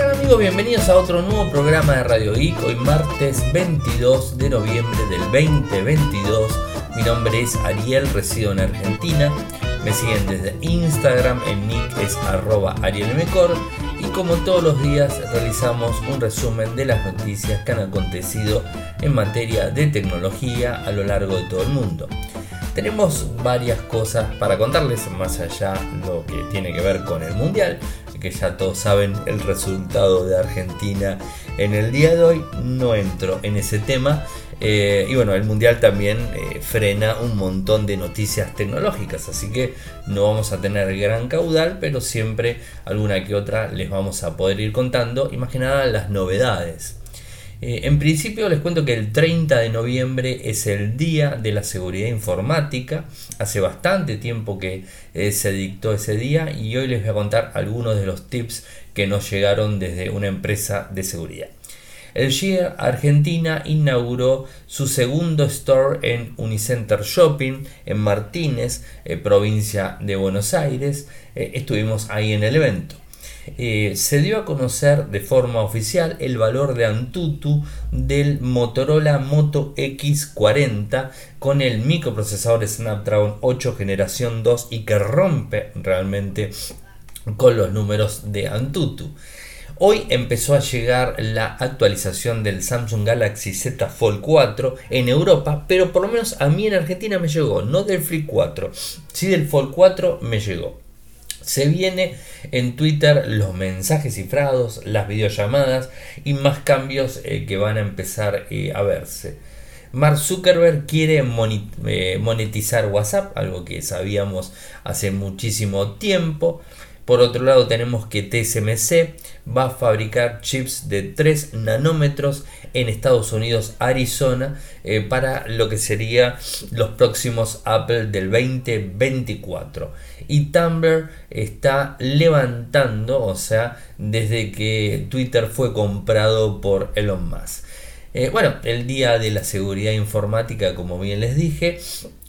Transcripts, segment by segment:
Hola amigos? Bienvenidos a otro nuevo programa de Radio Geek. Hoy martes 22 de noviembre del 2022. Mi nombre es Ariel, resido en Argentina. Me siguen desde Instagram, en nick es arroba arielmecor. Y como todos los días realizamos un resumen de las noticias que han acontecido en materia de tecnología a lo largo de todo el mundo. Tenemos varias cosas para contarles, más allá lo que tiene que ver con el Mundial, que ya todos saben el resultado de Argentina en el día de hoy. No entro en ese tema. Eh, y bueno, el Mundial también eh, frena un montón de noticias tecnológicas, así que no vamos a tener gran caudal, pero siempre alguna que otra les vamos a poder ir contando, imaginada las novedades. Eh, en principio les cuento que el 30 de noviembre es el Día de la Seguridad Informática. Hace bastante tiempo que eh, se dictó ese día y hoy les voy a contar algunos de los tips que nos llegaron desde una empresa de seguridad. El GIA Argentina inauguró su segundo store en Unicenter Shopping en Martínez, eh, provincia de Buenos Aires. estuvimos ahí en el evento. Eh, se dio a conocer de forma oficial el valor de Antutu del Motorola Moto X40 con el microprocesador Snapdragon 8 generación 2 y que rompe realmente con los números de Antutu. Hoy empezó a llegar la actualización del Samsung Galaxy Z Fold 4 en Europa, pero por lo menos a mí en Argentina me llegó, no del Flip 4, sí del Fold 4 me llegó. Se viene en Twitter los mensajes cifrados, las videollamadas y más cambios eh, que van a empezar eh, a verse. Mark Zuckerberg quiere eh, monetizar WhatsApp, algo que sabíamos hace muchísimo tiempo. Por otro lado tenemos que TSMC va a fabricar chips de 3 nanómetros en Estados Unidos, Arizona, para lo que sería los próximos Apple del 2024 y Tumblr está levantando, o sea, desde que Twitter fue comprado por Elon Musk. Eh, bueno, el Día de la Seguridad Informática, como bien les dije,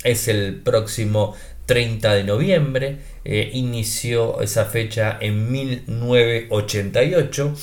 es el próximo 30 de noviembre. Eh, inició esa fecha en 1988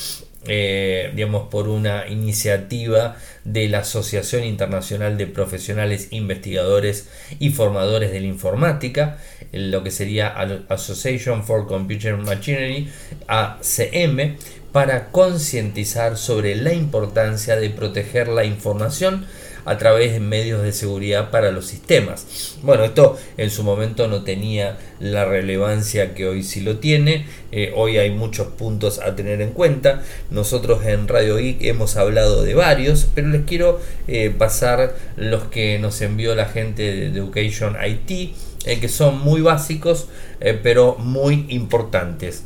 eh, digamos, por una iniciativa de la Asociación Internacional de Profesionales Investigadores y Formadores de la Informática, lo que sería Association for Computer Machinery, ACM, para concientizar sobre la importancia de proteger la información a través de medios de seguridad para los sistemas. Bueno, esto en su momento no tenía la relevancia que hoy sí lo tiene. Eh, hoy hay muchos puntos a tener en cuenta. Nosotros en Radio Geek hemos hablado de varios, pero les quiero eh, pasar los que nos envió la gente de Education IT, eh, que son muy básicos, pero muy importantes.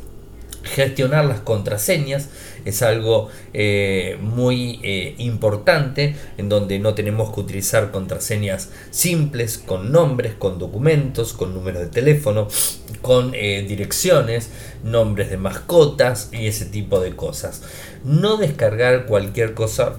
Gestionar las contraseñas es algo eh, muy eh, importante en donde no tenemos que utilizar contraseñas simples con nombres, con documentos, con números de teléfono, con eh, direcciones, nombres de mascotas y ese tipo de cosas. No descargar cualquier cosa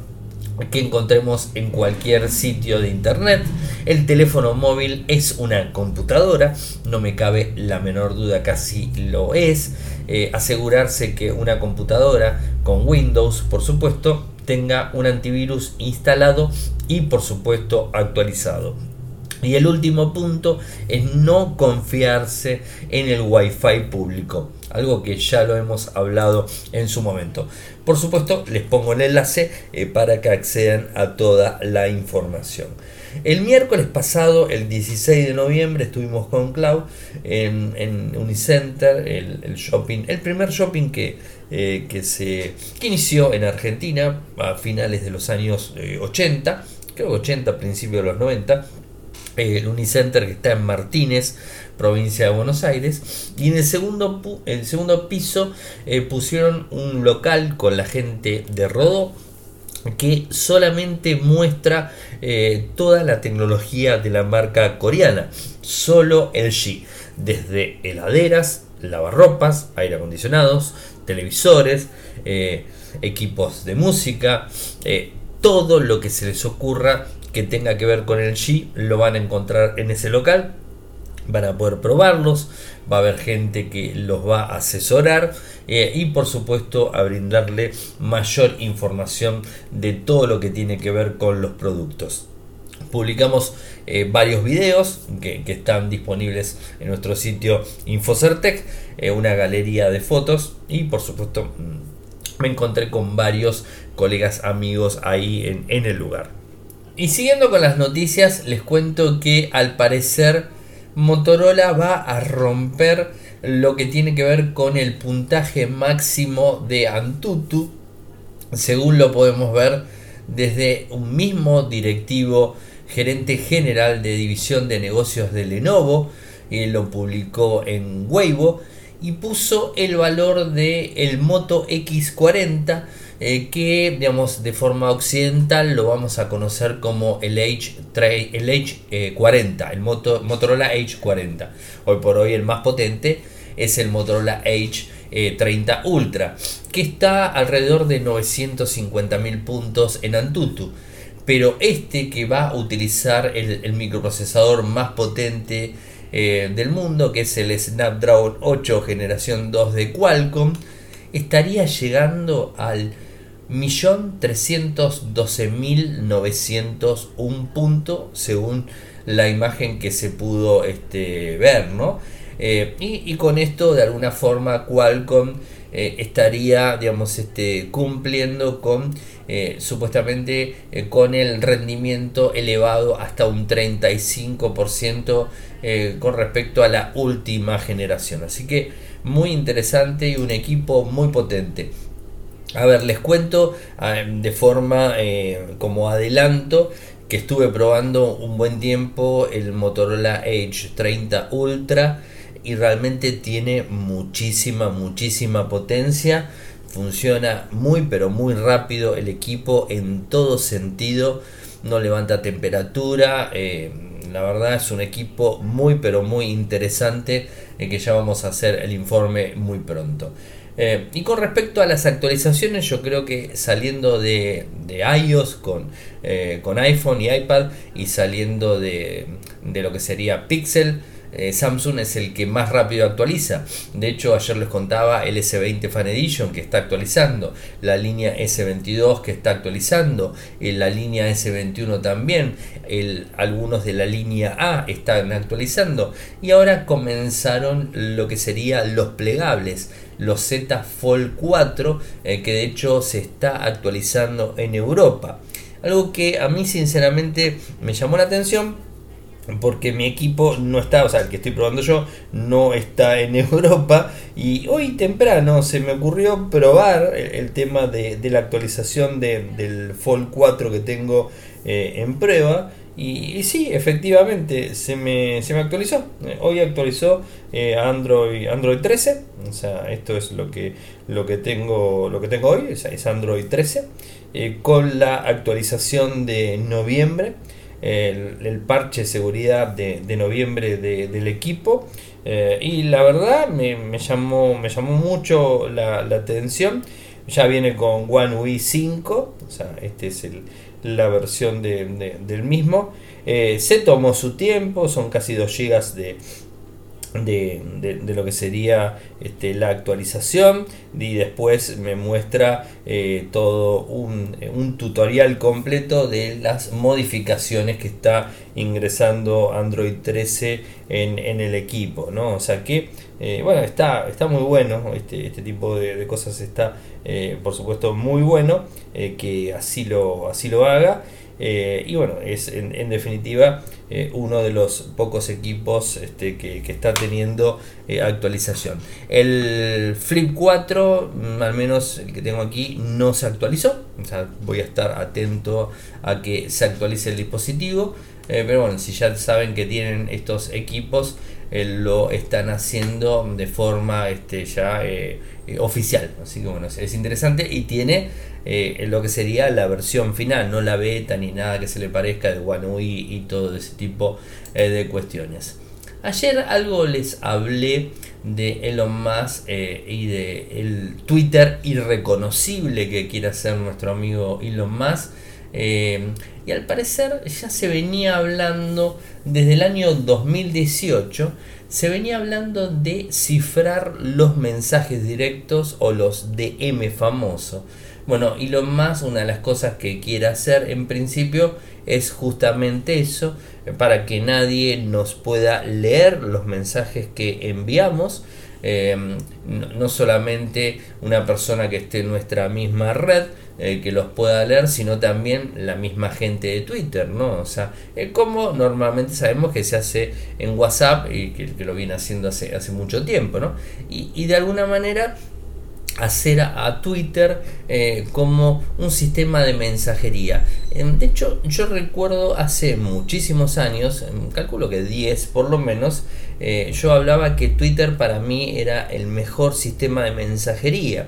que encontremos en cualquier sitio de internet. El teléfono móvil es una computadora, no me cabe la menor duda que así lo es. Eh, asegurarse que una computadora con Windows, por supuesto, tenga un antivirus instalado y por supuesto actualizado. Y el último punto es no confiarse en el Wi-Fi público, algo que ya lo hemos hablado en su momento. Por supuesto, les pongo el enlace eh, para que accedan a toda la información. El miércoles pasado, el 16 de noviembre, estuvimos con Clau en, Unicenter, el, shopping, el primer shopping que, eh, que se inició en Argentina a finales de los años 80, eh, creo que 80, principios de los 90 el Unicenter que está en Martínez, provincia de Buenos Aires. Y en el segundo, el segundo piso eh, pusieron un local con la gente de Rodó que solamente muestra eh, toda la tecnología de la marca coreana, solo LG, desde heladeras, lavarropas, aire acondicionados, televisores, eh, equipos de música, todo lo que se les ocurra que tenga que ver con el G lo van a encontrar en ese local. van a poder probarlos, va a haber gente que los va a asesorar eh, y por supuesto a brindarle mayor información de todo lo que tiene que ver con los productos. Publicamos eh, varios videos que, están disponibles en nuestro sitio Infocertec, eh, una galería de fotos y por supuesto mm, me encontré con varios colegas amigos ahí en, en el lugar. Y siguiendo con las noticias les cuento que al parecer Motorola va a romper lo que tiene que ver con el puntaje máximo de Antutu, según lo podemos ver desde un mismo directivo gerente general de división de negocios de Lenovo, y lo publicó en Weibo y puso el valor de el Moto X40 eh, que digamos de forma occidental lo vamos a conocer como el H, el H40, el Motorola H40. Hoy por hoy el más potente es el Motorola H30 Ultra, que está alrededor de 950.000 puntos en Antutu. Pero este que va a utilizar el, microprocesador más potente eh, del mundo, que es el Snapdragon 8 generación 2 de Qualcomm, estaría llegando al 1.312.901 punto según la imagen que se pudo este, ver, ¿no? Eh, y, con esto de alguna forma Qualcomm eh, estaría, digamos, este, cumpliendo con eh, supuestamente con el rendimiento elevado hasta un 35% con respecto a la última generación. Así que muy interesante y un equipo muy potente. A ver, les cuento ah, de forma eh, como adelanto que estuve probando un buen tiempo el Motorola Edge 30 Ultra y realmente tiene muchísima, muchísima potencia. Funciona muy pero muy rápido el equipo en todo sentido. No levanta temperatura. Eh, la verdad es un equipo muy pero muy interesante en que ya vamos a hacer el informe muy pronto. Eh, y con respecto a las actualizaciones, yo creo que saliendo de, iOS con, eh, con, iPhone y iPad y saliendo de, de lo que sería Pixel, eh, Samsung es el que más rápido actualiza. De hecho, ayer les contaba el S20 Fan Edition que está actualizando, la línea S22 que está actualizando, la línea S21 también, algunos de la línea A están actualizando y ahora comenzaron lo que serían los plegables los Z Fold 4, eh, que de hecho se está actualizando en Europa. Algo que a mí sinceramente me llamó la atención porque mi equipo no está, o sea, el que estoy probando yo no está en Europa y hoy temprano se me ocurrió probar el, tema de, la actualización del Fold 4 que tengo eh, en prueba y, sí, efectivamente, se me, se me actualizó. Eh, hoy actualizó eh, Android, Android 13. O sea, esto es lo que, lo que, tengo, lo que tengo hoy, es, Android 13. Eh, con la actualización de noviembre, el, parche de seguridad de, noviembre del equipo. y la verdad me, llamó, me llamó mucho la atención. Ya viene con One UI 5. O sea, este es el, la versión de, del mismo. Eh, se tomó su tiempo, son casi 2 GB de, de, lo que sería este, la actualización y después me muestra eh, todo un, tutorial completo de las modificaciones que está ingresando Android 13 en, el equipo ¿no? o sea que eh, bueno está, está muy bueno este, este tipo de, cosas está por supuesto muy bueno que así lo, así lo haga eh, y bueno, es en, definitiva eh, uno de los pocos equipos este, que, está teniendo eh, actualización. El Flip 4, mm, al menos el que tengo aquí, no se actualizó. O sea, voy a estar atento a que se actualice el dispositivo. pero bueno, si ya saben que tienen estos equipos, lo están haciendo de forma este, ya oficial. Así que bueno, es interesante y tiene eh, lo que sería la versión final, no la beta ni nada que se le parezca de One y todo ese tipo eh, de cuestiones. Ayer algo les hablé de Elon Musk eh, y de el Twitter irreconocible que quiere hacer nuestro amigo Elon Musk. Y al parecer ya se venía hablando desde el año 2018 se venía hablando de cifrar los mensajes directos o los DM famosos. Bueno, y lo más, una de las cosas que quiere hacer en principio es justamente eso, para que nadie nos pueda leer los mensajes que enviamos. Eh, no solamente una persona que esté en nuestra misma red, eh, que los pueda leer, sino también la misma gente de Twitter, ¿no? O sea, es como normalmente sabemos que se hace en WhatsApp y que, lo viene haciendo hace, hace mucho tiempo, ¿no? Y, de alguna manera hacer a, Twitter eh, como un sistema de mensajería. Em, de hecho, yo recuerdo hace muchísimos años, em, calculo que 10 por lo menos, eh, yo hablaba que Twitter para mí era el mejor sistema de mensajería.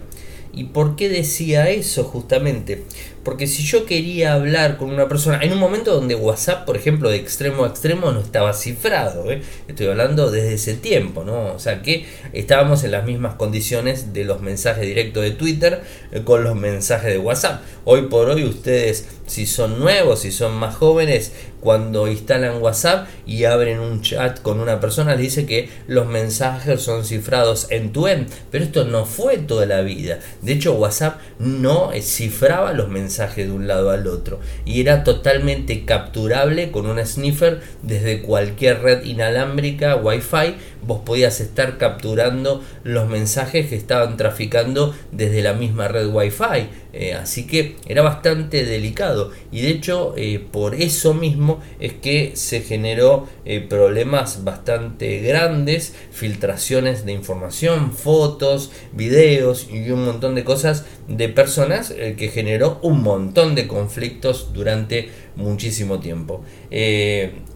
¿Y por qué decía eso justamente? Porque si yo quería hablar con una persona, en un momento donde WhatsApp, por ejemplo, de extremo a extremo no estaba cifrado, ¿eh? estoy hablando desde ese tiempo. O sea que estábamos en las mismas condiciones de los mensajes directos de Twitter eh, con los mensajes de WhatsApp. Hoy por hoy ustedes, si son nuevos, si son más jóvenes, cuando instalan WhatsApp y abren un chat con una persona, les dice que los mensajes son cifrados en tu end. Pero esto no fue toda la vida. De hecho, WhatsApp no cifraba los mensajes de un lado al otro. Y era totalmente capturable con una sniffer desde cualquier red inalámbrica Wi-Fi vos podías estar capturando los mensajes que estaban traficando desde la misma red Wi-Fi eh, así que era bastante delicado y de hecho eh, por eso mismo es que se generó eh, problemas bastante grandes filtraciones de información fotos videos y un montón de cosas de personas que generó un montón de conflictos durante muchísimo tiempo.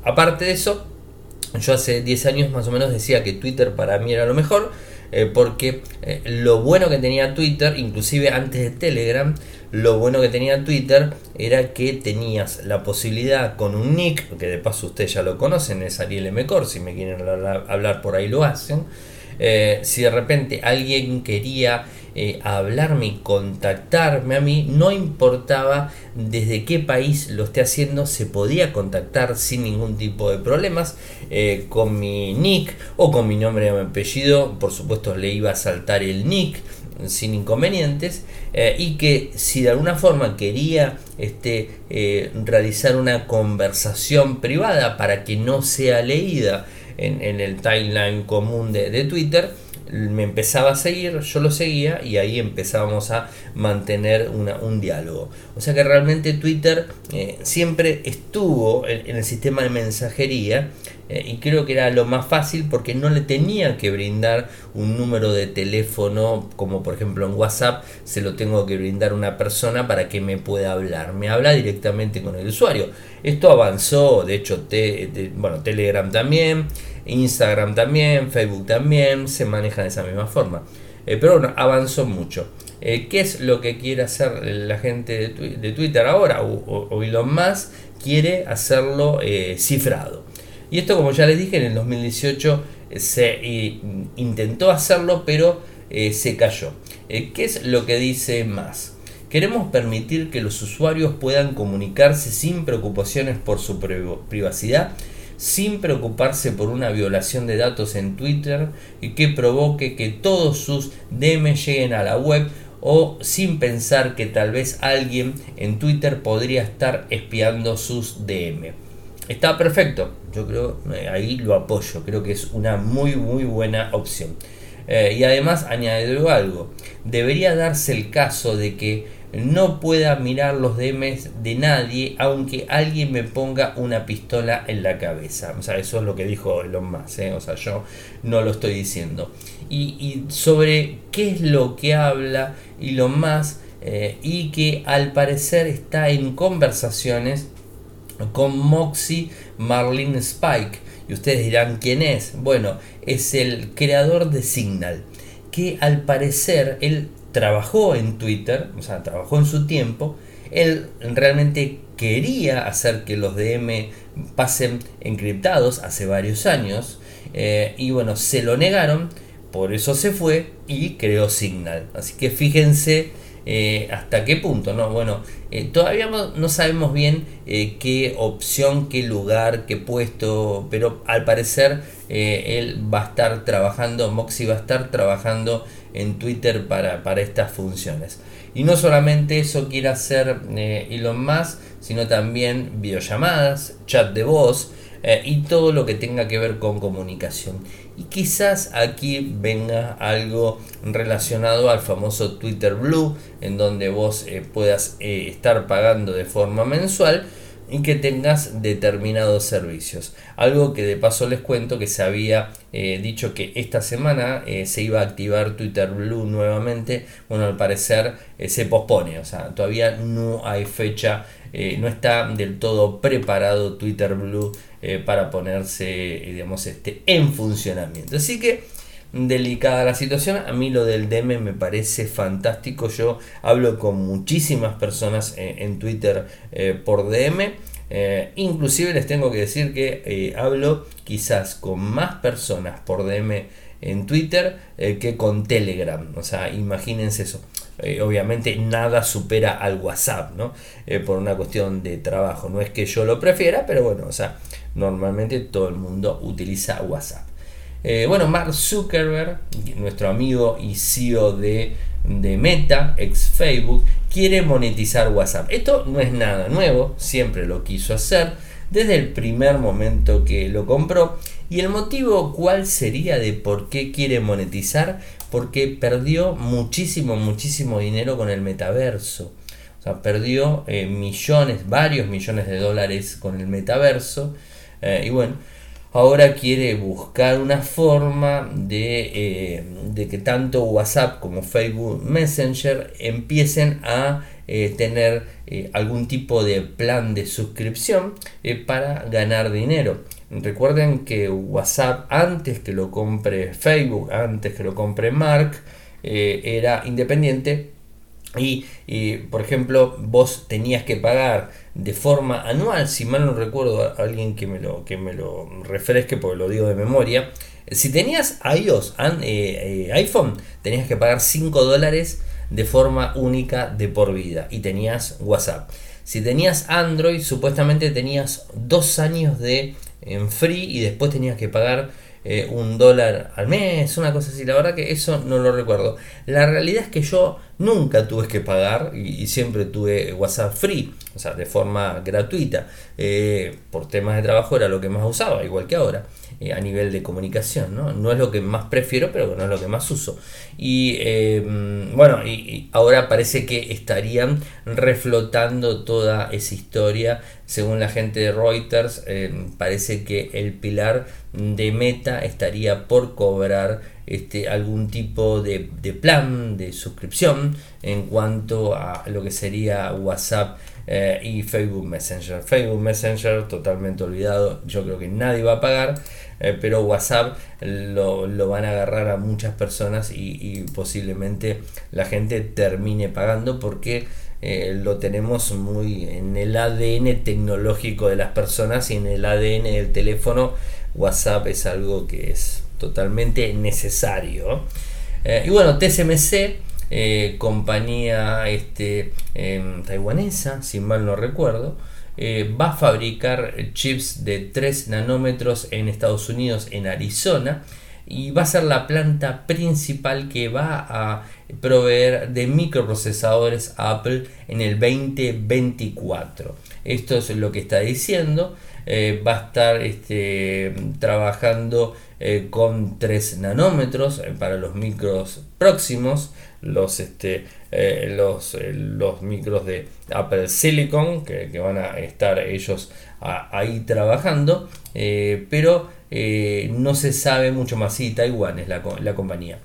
Aparte de eso, yo hace 10 años más o menos decía que Twitter para mí era lo mejor, eh, porque eh, lo bueno que tenía Twitter, inclusive antes de Telegram, lo bueno que tenía Twitter era que tenías la posibilidad con un nick, que de paso ustedes ya lo conocen, es Ariel M. si me quieren hablar por ahí lo hacen. si de repente alguien quería eh, hablarme y contactarme a mí, no importaba desde qué país lo esté haciendo, se podía contactar sin ningún tipo de problemas eh, con mi nick o con mi nombre y mi apellido, por supuesto le iba a saltar el nick sin inconvenientes eh, y que si de alguna forma quería este, realizar una conversación privada para que no sea leída en, el timeline común de Twitter, me empezaba a seguir, yo lo seguía y ahí empezábamos a mantener un diálogo. O sea que realmente Twitter eh, siempre estuvo en, el sistema de mensajería eh, y creo que era lo más fácil porque no le tenía que brindar un número de teléfono como por ejemplo en WhatsApp se lo tengo que brindar una persona para que me pueda hablar. Me habla directamente con el usuario. Esto avanzó, de hecho, bueno, Telegram también. Instagram también, Facebook también, se maneja de esa misma forma. Eh, pero bueno, avanzó mucho. Eh, ¿Qué es lo que quiere hacer la gente de, Twitter ahora? O, Elon Musk quiere hacerlo eh, cifrado. Y esto, como ya les dije, en el 2018 se intentó hacerlo, pero se cayó. ¿Qué es lo que dice más? Queremos permitir que los usuarios puedan comunicarse sin preocupaciones por su privacidad sin preocuparse por una violación de datos en Twitter y que provoque que todos sus DM lleguen a la web o sin pensar que tal vez alguien en Twitter podría estar espiando sus DM. Está perfecto, yo creo, eh, ahí lo apoyo, creo que es una muy muy buena opción. Eh, y además añadido algo, debería darse el caso de que no pueda mirar los DMs de nadie aunque alguien me ponga una pistola en la cabeza. O sea, eso es lo que dijo Elon Musk, ¿eh? o sea, yo no lo estoy diciendo. Y, sobre qué es lo que habla Elon Musk eh, y que al parecer está en conversaciones con Moxie Marlene Spike. Y ustedes dirán quién es. Bueno, es el creador de Signal. Que al parecer él trabajó en Twitter, o sea, trabajó en su tiempo, él realmente quería hacer que los DM pasen encriptados hace varios años eh, y bueno, se lo negaron, por eso se fue y creó Signal. Así que fíjense eh, hasta qué punto, ¿no? Bueno, eh, todavía no sabemos bien qué opción, qué lugar, qué puesto, pero al parecer él va a estar trabajando, Moxie va a estar trabajando en Twitter para, para estas funciones. Y no solamente eso quiere hacer Elon Musk, sino también videollamadas, chat de voz, eh, y todo lo que tenga que ver con comunicación. Y quizás aquí venga algo relacionado al famoso Twitter Blue, en donde vos eh, puedas eh, estar pagando de forma mensual y que tengas determinados servicios. Algo que de paso les cuento que se había dicho que esta semana se iba a activar Twitter Blue nuevamente. Bueno, al parecer se pospone, o sea, todavía no hay fecha, no está del todo preparado Twitter Blue eh, para ponerse eh, digamos, este, en funcionamiento. Así que delicada la situación. A mí lo del DM me parece fantástico. Yo hablo con muchísimas personas eh, en, Twitter por DM. inclusive les tengo que decir que hablo quizás con más personas por DM en Twitter que con Telegram. O sea, imagínense eso. obviamente nada supera al WhatsApp, ¿no? por una cuestión de trabajo. No es que yo lo prefiera, pero bueno, o sea, normalmente todo el mundo utiliza WhatsApp. Eh, bueno, Mark Zuckerberg, nuestro amigo y CEO de, de, Meta, ex Facebook, quiere monetizar WhatsApp. Esto no es nada nuevo, siempre lo quiso hacer desde el primer momento que lo compró. ¿Y el motivo cuál sería de por qué quiere monetizar? Porque perdió muchísimo, muchísimo dinero con el metaverso. O sea, perdió eh, millones, varios millones de dólares con el metaverso. Eh, y bueno, ahora quiere buscar una forma de, eh, de, que tanto WhatsApp como Facebook Messenger empiecen a eh, tener algún tipo de plan de suscripción para ganar dinero. Recuerden que WhatsApp antes que lo compre Facebook, antes que lo compre Mark, era independiente y, por ejemplo, vos tenías que pagar de forma anual, si mal no recuerdo, alguien que me lo, que me lo refresque porque lo digo de memoria. Si tenías iOS, eh, eh, iPhone, tenías que pagar 5 dólares de forma única de por vida y tenías WhatsApp. Si tenías Android, supuestamente tenías 2 años de en free y después tenías que pagar eh, un dólar al mes, una cosa así. La verdad que eso no lo recuerdo. La realidad es que yo nunca tuve que pagar y, siempre tuve WhatsApp free, o sea, de forma gratuita. Eh, por temas de trabajo era lo que más usaba, igual que ahora. Eh, a nivel de comunicación. ¿no? no es lo que más prefiero, pero no es lo que más uso. Y bueno, y, ahora parece que estarían reflotando toda esa historia. Según la gente de Reuters, eh, parece que el pilar de Meta estaría por cobrar este, algún tipo de, de plan de suscripción en cuanto a lo que sería WhatsApp eh, y Facebook Messenger. Facebook Messenger totalmente olvidado, yo creo que nadie va a pagar, eh, pero WhatsApp lo, van a agarrar a muchas personas y, posiblemente la gente termine pagando porque eh, lo tenemos muy en el ADN tecnológico de las personas y en el ADN del teléfono. WhatsApp es algo que es totalmente necesario. y bueno, TSMC eh, compañía este, em, taiwanesa, si mal no recuerdo, eh, va a fabricar chips de 3 nanómetros en Estados Unidos, en Arizona, y va a ser la planta principal que va a proveer de microprocesadores Apple en el 2024. Esto es lo que está diciendo. Eh, va a estar este, trabajando con 3 nanómetros para los micros próximos los, este, eh, los, eh, los micros de Apple Silicon que, van a estar ellos ahí trabajando, eh, no se sabe mucho más. si Taiwán es la, la compañía.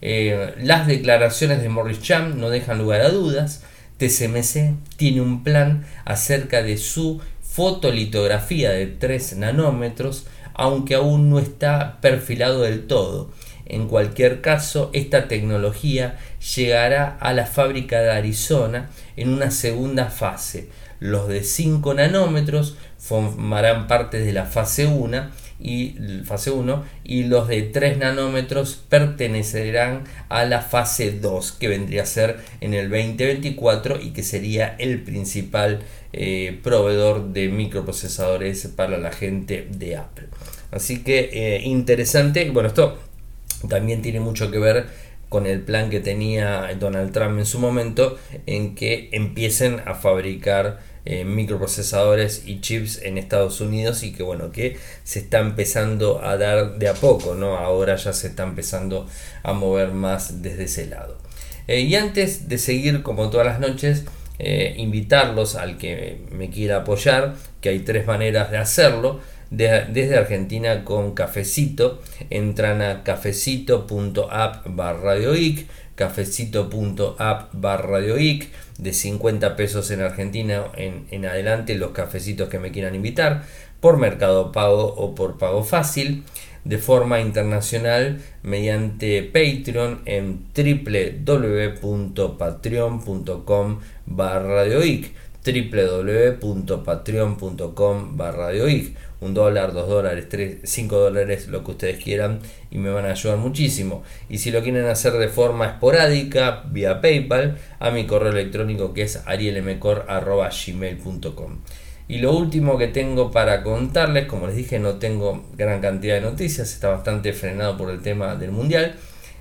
las declaraciones de Morris Cham no dejan lugar a dudas. TSMC tiene un plan acerca de su fotolitografía de 3 nanómetros, aunque aún no está perfilado del todo. En cualquier caso, esta tecnología llegará a la fábrica de Arizona en una segunda fase. Los de 5 nanómetros formarán parte de la fase 1 y fase 1 y los de 3 nanómetros pertenecerán a la fase 2 que vendría a ser en el 2024 y que sería el principal eh, proveedor de microprocesadores para la gente de Apple. Así que eh, interesante. Bueno, esto también tiene mucho que ver con el plan que tenía Donald Trump en su momento en que empiecen a fabricar eh, microprocesadores y chips en Estados Unidos y que bueno que se está empezando a dar de a poco no ahora ya se está empezando a mover más desde ese lado. Eh, y antes de seguir como todas las noches eh, invitarlos al que me quiera apoyar que hay tres maneras de hacerlo desde Argentina con cafecito. Entran a cafecito.app barra cafecito.app barra de 50 pesos en Argentina en, adelante los cafecitos que me quieran invitar, por Mercado Pago o por Pago Fácil. De forma internacional mediante Patreon en www.patreon.com barra www.patreon.com barra un dólar, dos dólares, tres, cinco dólares, lo que ustedes quieran y me van a ayudar muchísimo. Y si lo quieren hacer de forma esporádica, vía PayPal, a mi correo electrónico que es arielmcor.gmail.com. Y lo último que tengo para contarles, como les dije, no tengo gran cantidad de noticias, está bastante frenado por el tema del mundial.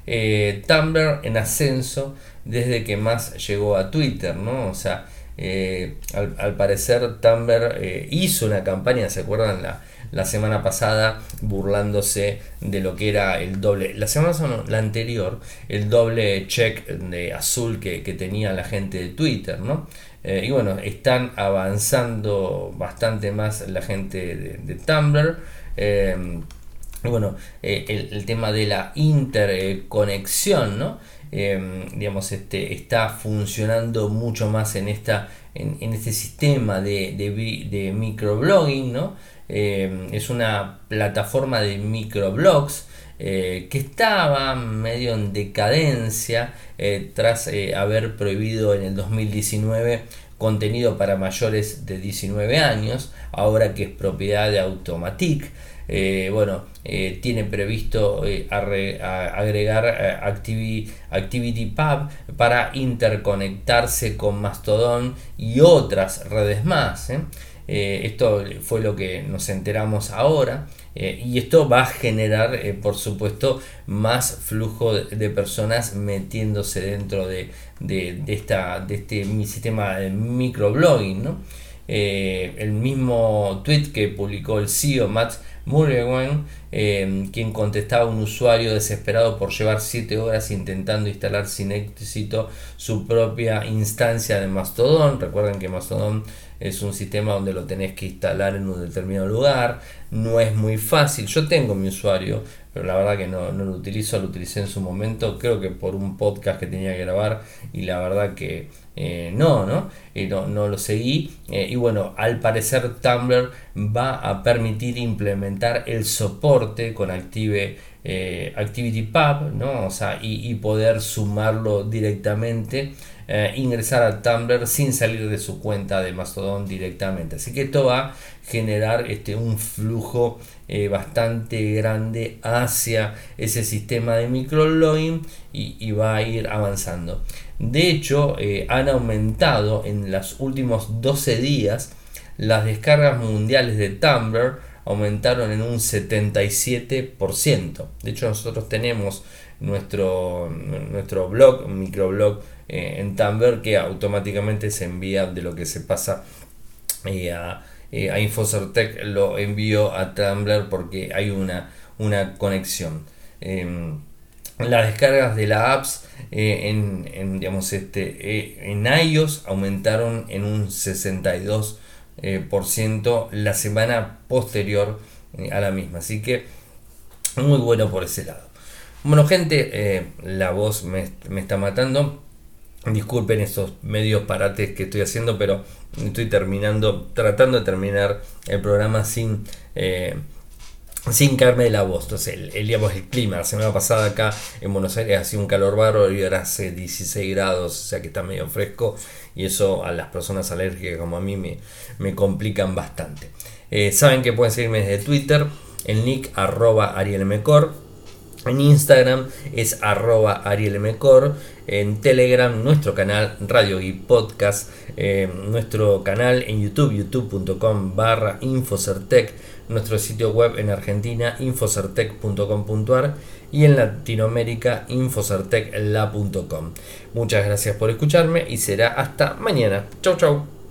Eh, Tumblr en ascenso desde que más llegó a Twitter, ¿no? O sea, eh, al, parecer Tumblr eh, hizo una campaña, ¿se acuerdan? La, la, semana pasada burlándose de lo que era el doble, la semana la anterior, el doble check de azul que, tenía la gente de Twitter, ¿no? Eh, y bueno, están avanzando bastante más la gente de, Tumblr. bueno, el, el, tema de la interconexión, ¿no? Em, digamos, este, está funcionando mucho más en, esta, en, este sistema de, de, microblogging, ¿no? Em, es una plataforma de microblogs eh, que estaba medio en decadencia eh, tras eh, haber prohibido en el 2019 contenido para mayores de 19 años, ahora que es propiedad de Automatic. Eh, bueno, eh, tiene previsto eh, agregar Activity, Activity Pub para interconectarse con Mastodon y otras redes más. esto fue lo que nos enteramos ahora. y esto va a generar, por supuesto, más flujo de, personas metiéndose dentro de, esta, de este sistema de microblogging. ¿no? el mismo tweet que publicó el CEO Matt Mulligan, eh, quien contestaba a un usuario desesperado por llevar 7 horas intentando instalar sin éxito su propia instancia de Mastodon. Recuerden que Mastodon es un sistema donde lo tenés que instalar en un determinado lugar. No es muy fácil. Yo tengo mi usuario, pero la verdad que no, no, lo utilizo. Lo utilicé en su momento, creo que por un podcast que tenía que grabar. Y la verdad que eh, no, ¿no? ¿no? no, lo seguí. Eh, y bueno, al parecer Tumblr va a permitir implementar el soporte con Active eh, ActivityPub, ¿no? O sea, y, poder sumarlo directamente, ingresar a Tumblr sin salir de su cuenta de Mastodon directamente. Así que esto va a generar este, un flujo bastante grande hacia ese sistema de micrologging y, y va a ir avanzando. De hecho, eh, han aumentado en los últimos 12 días las descargas mundiales de Tumblr aumentaron en un 77%. De hecho, nosotros tenemos nuestro, nuestro blog, microblog eh, en Tumblr que automáticamente se envía de lo que se pasa eh, a, a Infocertec, lo envío a Tumblr porque hay una, una conexión. Em, las descargas de la apps eh, en, digamos, este, eh, en iOS aumentaron en un 62% eh, la semana posterior a la misma. Así que muy bueno por ese lado. Bueno gente, la voz me, me, está matando. Disculpen esos medios parates que estoy haciendo, pero estoy terminando, tratando de terminar el programa sin sin caerme de la voz. Entonces, el, el, digamos, el clima, la semana pasada acá en Buenos Aires hacía un calor bárbaro y ahora hace 16 grados, o sea que está medio fresco y eso a las personas alérgicas como a mí me, me complican bastante. Eh, saben que pueden seguirme desde Twitter, el nick arroba arielmecor. En Instagram es arroba arielmecor. En Telegram, nuestro canal Radio y Podcast. Eh, nuestro canal en YouTube, youtube.com barra Infocertec. Nuestro sitio web en Argentina, infocertec.com.ar. Y en Latinoamérica, infocertecla.com. Muchas gracias por escucharme y será hasta mañana. Chau, chau.